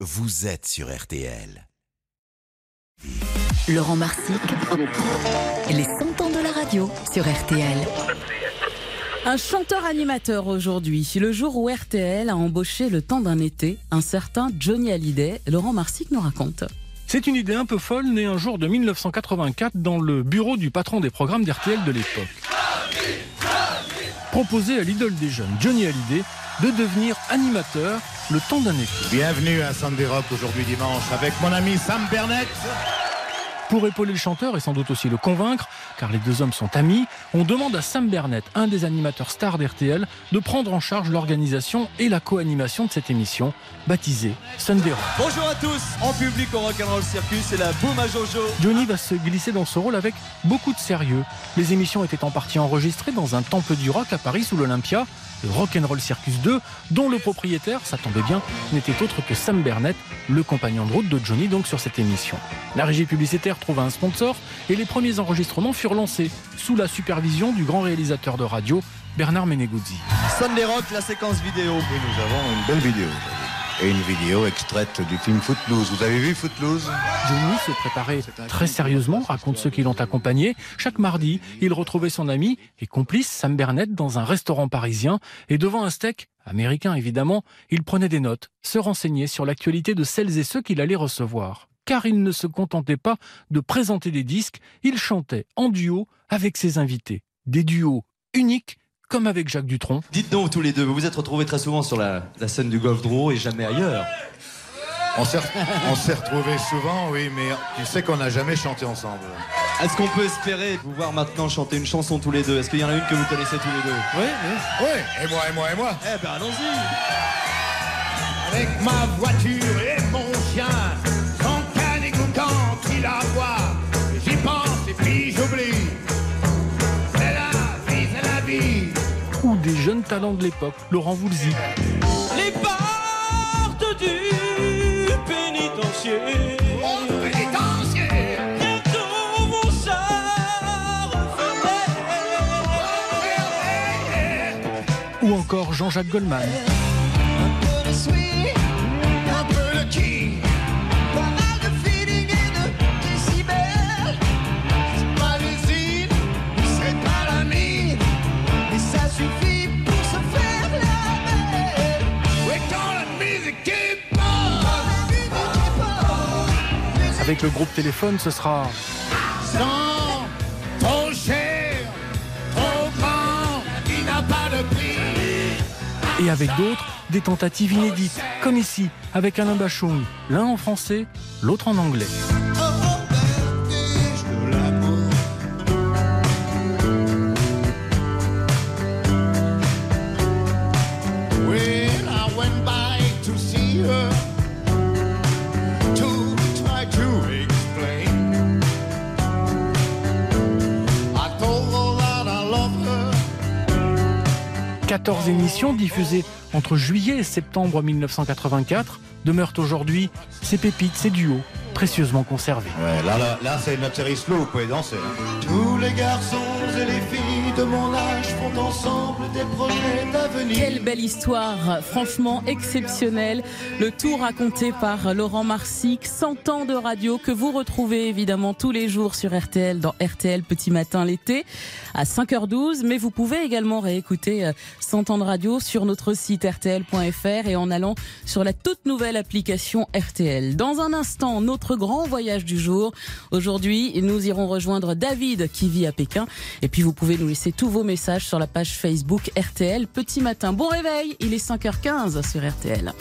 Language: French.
vous êtes sur RTL. Laurent Marsic, les 100 ans de la radio sur RTL. Un chanteur-animateur aujourd'hui, le jour où RTL a embauché le temps d'un été, un certain Johnny Hallyday. Laurent Marsic nous raconte. C'est une idée un peu folle née un jour de 1984 dans le bureau du patron des programmes d'RTL de l'époque. Proposer à l'idole des jeunes, Johnny Hallyday, de devenir animateur le temps d'un été. Bienvenue à Sandy Rock aujourd'hui dimanche avec mon ami Sam Bernett. Pour épauler le chanteur et sans doute aussi le convaincre, car les deux hommes sont amis, on demande à Sam Bernett, un des animateurs stars d'RTL, de prendre en charge l'organisation et la co-animation de cette émission, baptisée Sunday Rock. Bonjour à tous, en public au Rock'n'Roll Circus, c'est la boum à Jojo. Johnny va se glisser dans ce rôle avec beaucoup de sérieux. Les émissions étaient en partie enregistrées dans un temple du rock à Paris sous l'Olympia, le Rock'n'Roll Circus 2, dont le propriétaire, ça tombait bien, n'était autre que Sam Bernett, le compagnon de route de Johnny donc sur cette émission. La régie publicitaire trouva un sponsor et les premiers enregistrements furent lancés sous la supervision du grand réalisateur de radio Bernard Meneguzzi. Sunday Rock, la séquence vidéo. Oui, nous avons une belle vidéo aujourd'hui. Et une vidéo extraite du film Footloose. Vous avez vu Footloose? Johnny se préparait très sérieusement, raconte ceux qui l'ont accompagné. Chaque mardi, il retrouvait son ami et complice Sam Bernett dans un restaurant parisien et devant un steak américain évidemment, il prenait des notes, se renseignait sur l'actualité de celles et ceux qu'il allait recevoir. Car il ne se contentait pas de présenter des disques, il chantait en duo avec ses invités. Des duos uniques comme avec Jacques Dutronc. Dites donc tous les deux, vous vous êtes retrouvés très souvent sur la, la scène du Golf Drouot et jamais ailleurs. On s'est on s'est retrouvés souvent, oui, mais tu sais qu'on n'a jamais chanté ensemble. Est-ce qu'on peut espérer vous voir maintenant chanter une chanson tous les deux? Est-ce qu'il y en a une que vous connaissez tous les deux? Oui, oui. Oui, et moi, et moi, et moi. Eh ben allons-y Avec ma voiture Ou des jeunes talents de l'époque, Laurent Voulzy. Les portes du pénitencier bientôt. Ou encore Jean-Jacques Goldman. Avec le groupe Téléphone, ce sera Sans trop cher, trop grand, qui n'a pas de prix. et avec d'autres des tentatives inédites, comme ici avec Alain Bachung, l'un en français, l'autre en anglais. 14 émissions diffusées entre juillet et septembre 1984 demeurent aujourd'hui ces pépites, ces duos précieusement conservés. Là, là, là c'est notre série slow, vous pouvez danser. hein. Tous les garçons et les filles de mon âge font ensemble des projets d'avenir. Quelle belle histoire, franchement exceptionnelle. Le tout raconté par Laurent Marsic, 100 ans de radio que vous retrouvez évidemment tous les jours sur RTL dans RTL Petit Matin l'été à 5h12. Mais vous pouvez également réécouter euh, 100 ans de radio sur notre site rtl.fr et en allant sur la toute nouvelle application RTL. Dans un instant, notre grand voyage du jour. Aujourd'hui, nous irons rejoindre David qui vit à Pékin. Et puis vous pouvez nous laisser tous vos messages sur la page Facebook RTL Petit Matin. Bon réveil, il est 5h15 sur RTL.